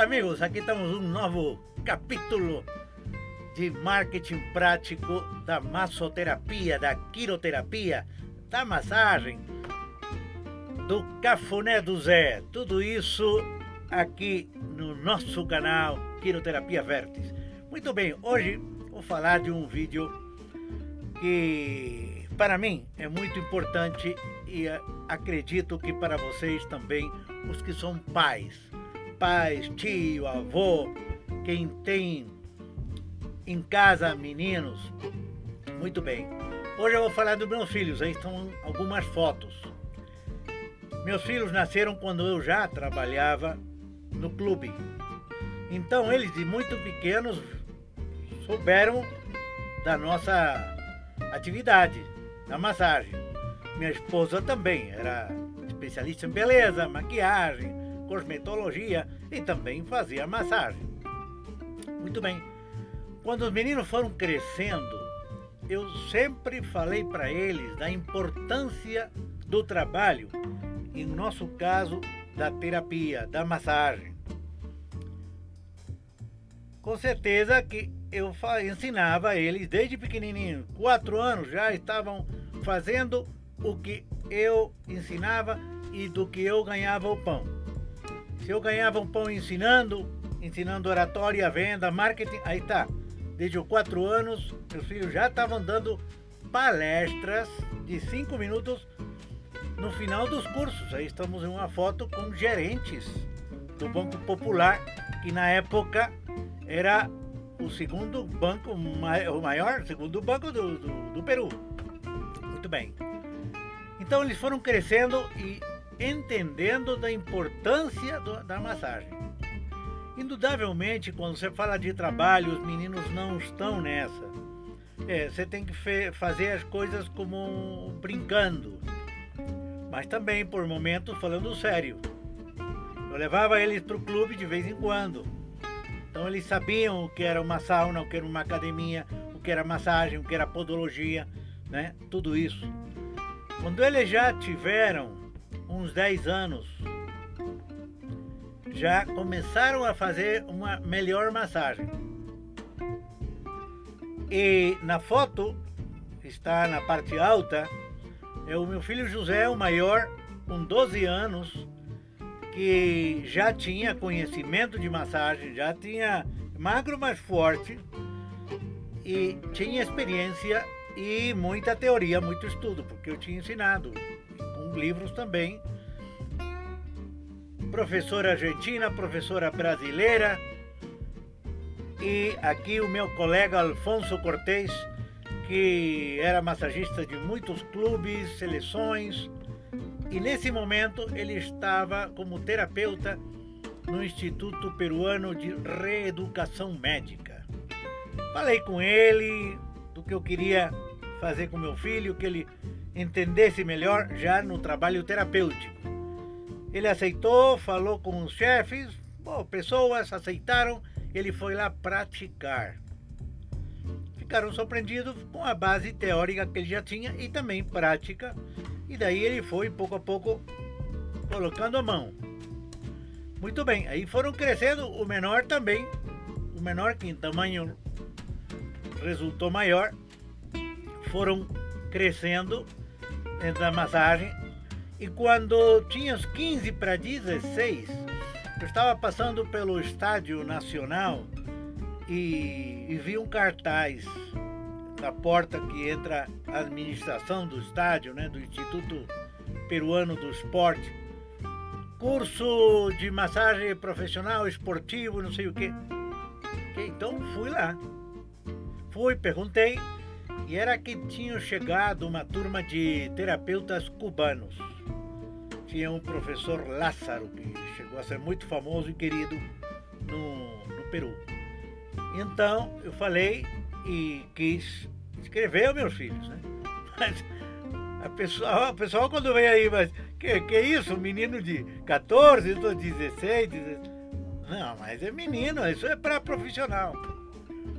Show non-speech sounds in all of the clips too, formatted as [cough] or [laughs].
Olá, amigos. Aqui estamos um novo capítulo de marketing prático da massoterapia, da quiroterapia, da massagem, do cafuné do Zé. Tudo isso aqui no nosso canal Quiroterapia Vertes. Muito bem, hoje vou falar de um vídeo que para mim é muito importante e acredito que para vocês também, os que são pais, pais, tio, avô, quem tem em casa meninos, muito bem. Hoje eu vou falar dos meus filhos, aí estão algumas fotos. Meus filhos nasceram quando eu já trabalhava no clube. Então eles de muito pequenos souberam da nossa atividade, da massagem. Minha esposa também era especialista em beleza, maquiagem, cosmetologia e também fazia massagem. Muito bem. Quando os meninos foram crescendo, eu sempre falei para eles da importância do trabalho, em nosso caso, da terapia, da massagem. Com certeza que eu ensinava eles desde pequenininho, quatro anos já estavam fazendo o que eu ensinava e do que eu ganhava o pão. Se eu ganhava um pão ensinando, ensinando oratória, venda, marketing, aí tá. Desde os quatro anos, meus filhos já estavam dando palestras de cinco minutos no final dos cursos. Aí estamos em uma foto com gerentes do Banco Popular, que na época era o segundo banco, o maior, segundo banco do, do, do Peru. Muito bem. Então eles foram crescendo e entendendo da importância do, da massagem. Indudavelmente, quando você fala de trabalho, os meninos não estão nessa. É, você tem que fazer as coisas como brincando, mas também por momentos falando sério. Eu levava eles para o clube de vez em quando. Então eles sabiam o que era uma sauna, o que era uma academia, o que era massagem, o que era podologia, né? Tudo isso. Quando eles já tiveram uns 10 anos, já começaram a fazer uma melhor massagem. E na foto, está na parte alta, é o meu filho José, o maior, com 12 anos, que já tinha conhecimento de massagem, já tinha magro, mas forte, e tinha experiência e muita teoria, muito estudo, porque eu tinha ensinado, livros também. Professora argentina, professora brasileira, e aqui o meu colega Alfonso Cortez, que era massagista de muitos clubes, seleções, e nesse momento ele estava como terapeuta no Instituto Peruano de Reeducação Médica. Falei com ele do que eu queria fazer com meu filho, que ele entendesse melhor já no trabalho terapêutico. Ele aceitou, falou com os chefes, bom, pessoas aceitaram, ele foi lá praticar. Ficaram surpreendidos com a base teórica que ele já tinha e também prática e daí ele foi pouco a pouco colocando a mão. Muito bem, aí foram crescendo, o menor também, o menor que em tamanho resultou maior, foram crescendo da massagem. E quando tinha os 15 para 16, eu estava passando pelo Estádio Nacional e, e vi um cartaz na porta que entra a administração do estádio, né, do Instituto Peruano do Esporte. Curso de massagem profissional, esportivo, não sei o quê. Então fui lá. Fui, perguntei, e era que tinha chegado uma turma de terapeutas cubanos. Tinha um professor Lázaro, que chegou a ser muito famoso e querido no, no Peru. Então eu falei e quis escrever meus filhos, né? [laughs] Mas a pessoa, a pessoa quando vem aí, mas que, que isso? Um menino de 14, 16, 16. Não, mas é menino, isso é para profissional.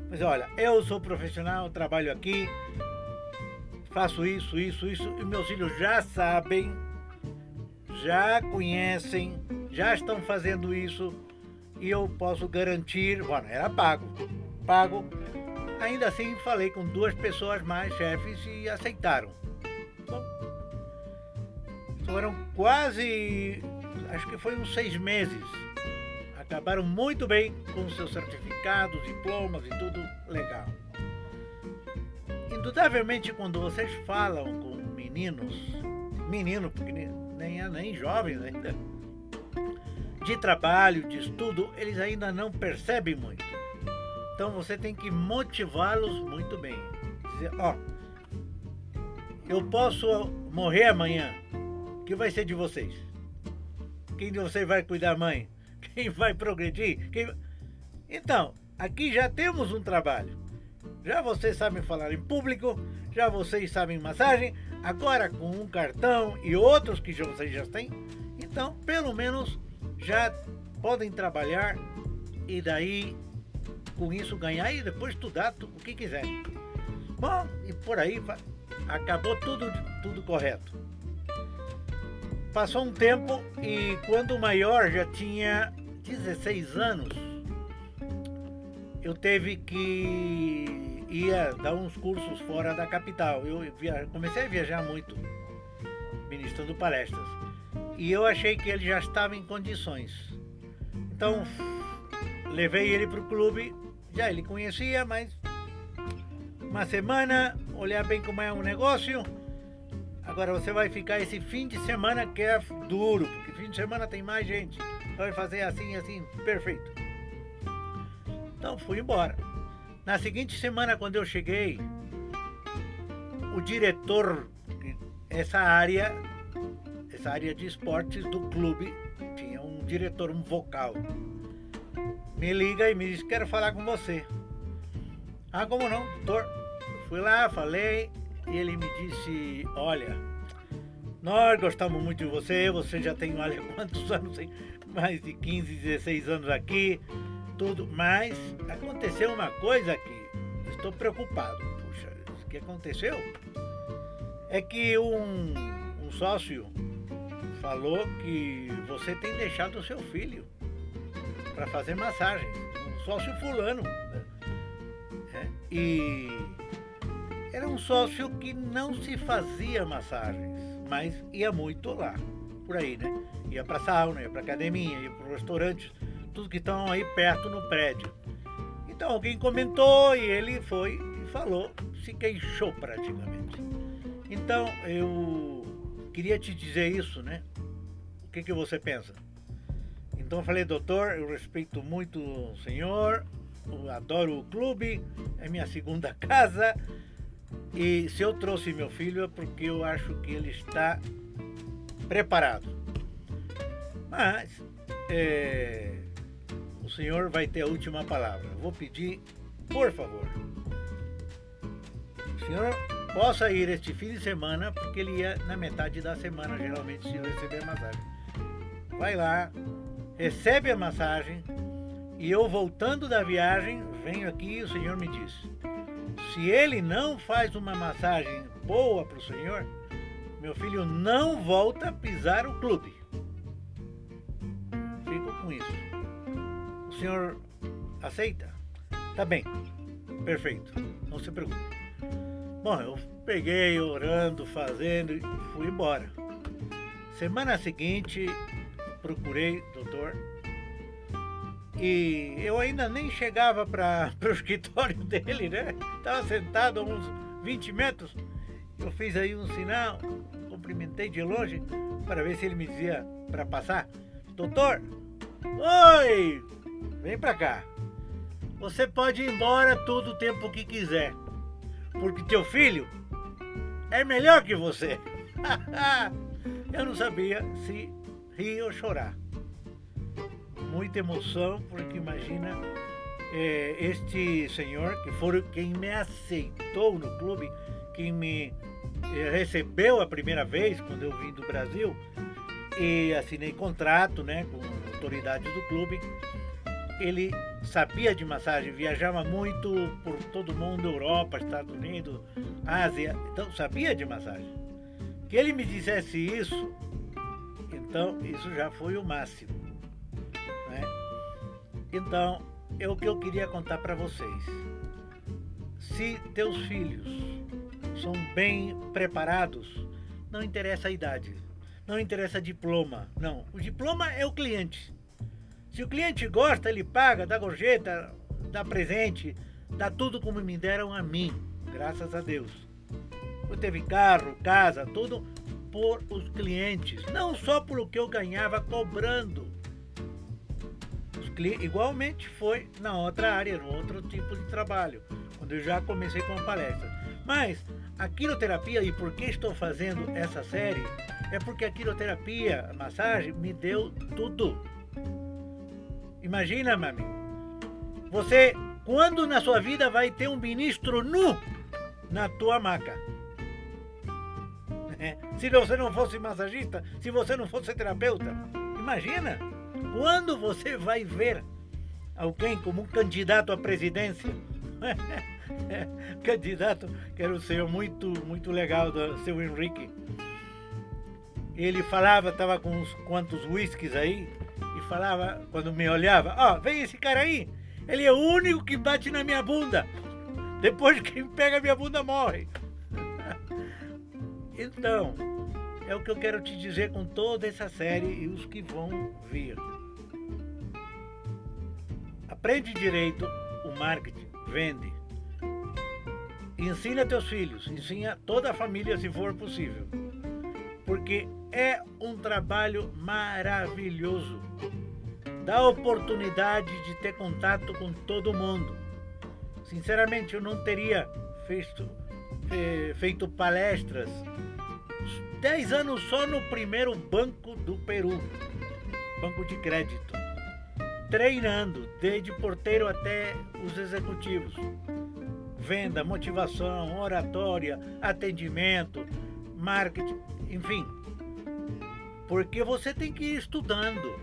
Mas olha, eu sou profissional, trabalho aqui, faço isso, isso, isso, e meus filhos já sabem, já conhecem, já estão fazendo isso e eu posso garantir, bueno, era pago, pago. Ainda assim falei com duas pessoas mais chefes e aceitaram. Bom, foram quase, acho que foi uns seis meses. Acabaram muito bem com seus certificados, diplomas e tudo legal. Indudablemente, quando vocês falam com meninos, menino, porque nem é nem jovens ainda, de trabalho, de estudo, eles ainda não percebem muito. Então você tem que motivá-los muito bem. Dizer, ó, eu posso morrer amanhã. O que vai ser de vocês? Quem de vocês vai cuidar, mãe? Quem vai progredir? Quem... Então, aqui já temos um trabalho. Já vocês sabem falar em público, já vocês sabem massagem, agora com um cartão e outros que já vocês já têm, então pelo menos já podem trabalhar e daí com isso ganhar e depois estudar o que quiserem. Bom, e por aí acabou tudo, tudo correto. Passou um tempo e quando o maior já tinha 16 anos, eu teve que ia dar uns cursos fora da capital. Eu via, comecei a viajar muito, ministrando palestras. E eu achei que ele já estava em condições. Então, levei ele para o clube. Já ele conhecia, mas uma semana, olhar bem como é um negócio. Agora você vai ficar esse fim de semana que é duro, porque fim de semana tem mais gente. Vai fazer assim, assim, perfeito. Então fui embora. Na seguinte semana, quando eu cheguei, o diretor, essa área, essa área de esportes do clube, tinha um diretor, um vocal. Me liga e me diz: Quero falar com você. Ah, como não, doutor? Fui lá, falei, e ele me disse: Olha, nós gostamos muito de você, você já tem olha [laughs] quantos anos, mais de 15, 16 anos aqui tudo, mas aconteceu uma coisa que estou preocupado. Puxa, o que aconteceu é que um, um sócio falou que você tem deixado o seu filho para fazer massagem. Um sócio fulano. Né? É, e era um sócio que não se fazia massagens, mas ia muito lá, por aí, né? Ia para sauna, ia para academia, ia para restaurantes tudo que estão aí perto no prédio. Então alguém comentou e ele foi e falou, se queixou praticamente. Então eu queria te dizer isso, né? O que, que você pensa? Então eu falei, doutor, eu respeito muito o senhor, eu adoro o clube, é minha segunda [laughs] casa. E se eu trouxe meu filho é porque eu acho que ele está preparado. Mas é, o senhor vai ter a última palavra. Vou pedir, por favor, o senhor possa ir este fim de semana, porque ele ia na metade da semana, geralmente, se receber a massagem. Vai lá, recebe a massagem, e eu voltando da viagem, venho aqui e o senhor me diz: se ele não faz uma massagem boa para o senhor, meu filho não volta a pisar o clube. Fico com isso senhor aceita? Tá bem, perfeito, não se preocupe. Bom, eu peguei orando, fazendo e fui embora. Semana seguinte, procurei doutor e eu ainda nem chegava para [laughs] o escritório dele, né? Estava sentado a uns 20 metros. Eu fiz aí um sinal, cumprimentei de longe para ver se ele me dizia para passar. Doutor, oi, Vem pra cá. Você pode ir embora todo o tempo que quiser. Porque teu filho é melhor que você. [laughs] Eu não sabia se rir ou chorar. Muita emoção, porque imagina é, este senhor, que foi quem me aceitou no clube, quem me recebeu a primeira vez quando eu vim do Brasil e assinei contrato né, com autoridades do clube ele sabia de massagem, viajava muito por todo mundo, Europa, Estados Unidos, Ásia, então sabia de massagem. Que ele me dissesse isso, então isso já foi o máximo. Né? Então, é o que eu queria contar para vocês. Se teus filhos são bem preparados, não interessa a idade, não interessa diploma, não. O diploma é o cliente. Se o cliente gosta, ele paga, dá gorjeta, dá presente, dá tudo como me deram a mim, graças a Deus. Eu teve carro, casa, tudo por os clientes, não só por o que eu ganhava cobrando. Igualmente foi na outra área, no outro tipo de trabalho, quando eu já comecei com a palestra. Mas a quiroterapia e por que estou fazendo essa série é porque a quiroterapia, a massagem, me deu tudo. Imagina, meu amigo, você quando na sua vida vai ter um ministro nu na tua maca? É. [laughs] Se você não fosse massagista, se você não fosse terapeuta, imagina quando você vai ver alguém como um candidato à presidência. [laughs] candidato, que era um senhor muito, muito legal, do seu Henrique. Ele falava, estava com uns quantos whiskies aí, e falava, quando me olhava, ó, oh, vem esse cara aí, ele é o único que bate na minha bunda. Depois [laughs] que pega minha bunda morre. [laughs] Então, é o que eu quero te dizer com toda essa série e os que vão vir. Aprende direito o marketing, vende. Ensina teus filhos, ensina toda a família se for possível. Porque é um trabalho maravilhoso. Dá oportunidade de ter contato com todo mundo. Sinceramente, eu não teria feito, feito palestras 10 anos só no primeiro banco do Peru, banco de crédito, treinando desde porteiro até os executivos. Venda, motivação, oratória, atendimento, marketing, enfim. Porque você tem que ir estudando,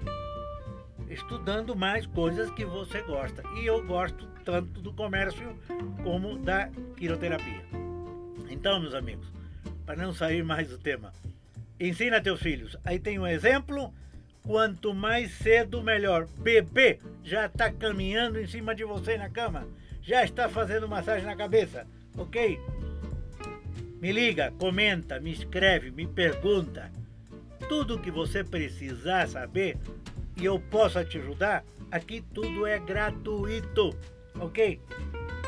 estudando mais coisas que você gosta. E eu gosto tanto do comércio como da quiroterapia. Então, meus amigos, para não sair mais do tema. Ensina teus filhos. Aí tem um exemplo. Quanto mais cedo, melhor. Bebê já está caminhando em cima de você na cama. Já está fazendo massagem na cabeça. Ok? Me liga, comenta, me escreve, me pergunta. Tudo que você precisar saber e eu possa te ajudar, aqui tudo é gratuito. Ok?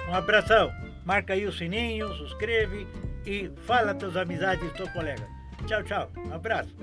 Um abração. Marca aí o sininho, subscreve e fala teus amizades e teus colegas. Tchau, tchau. Abraço.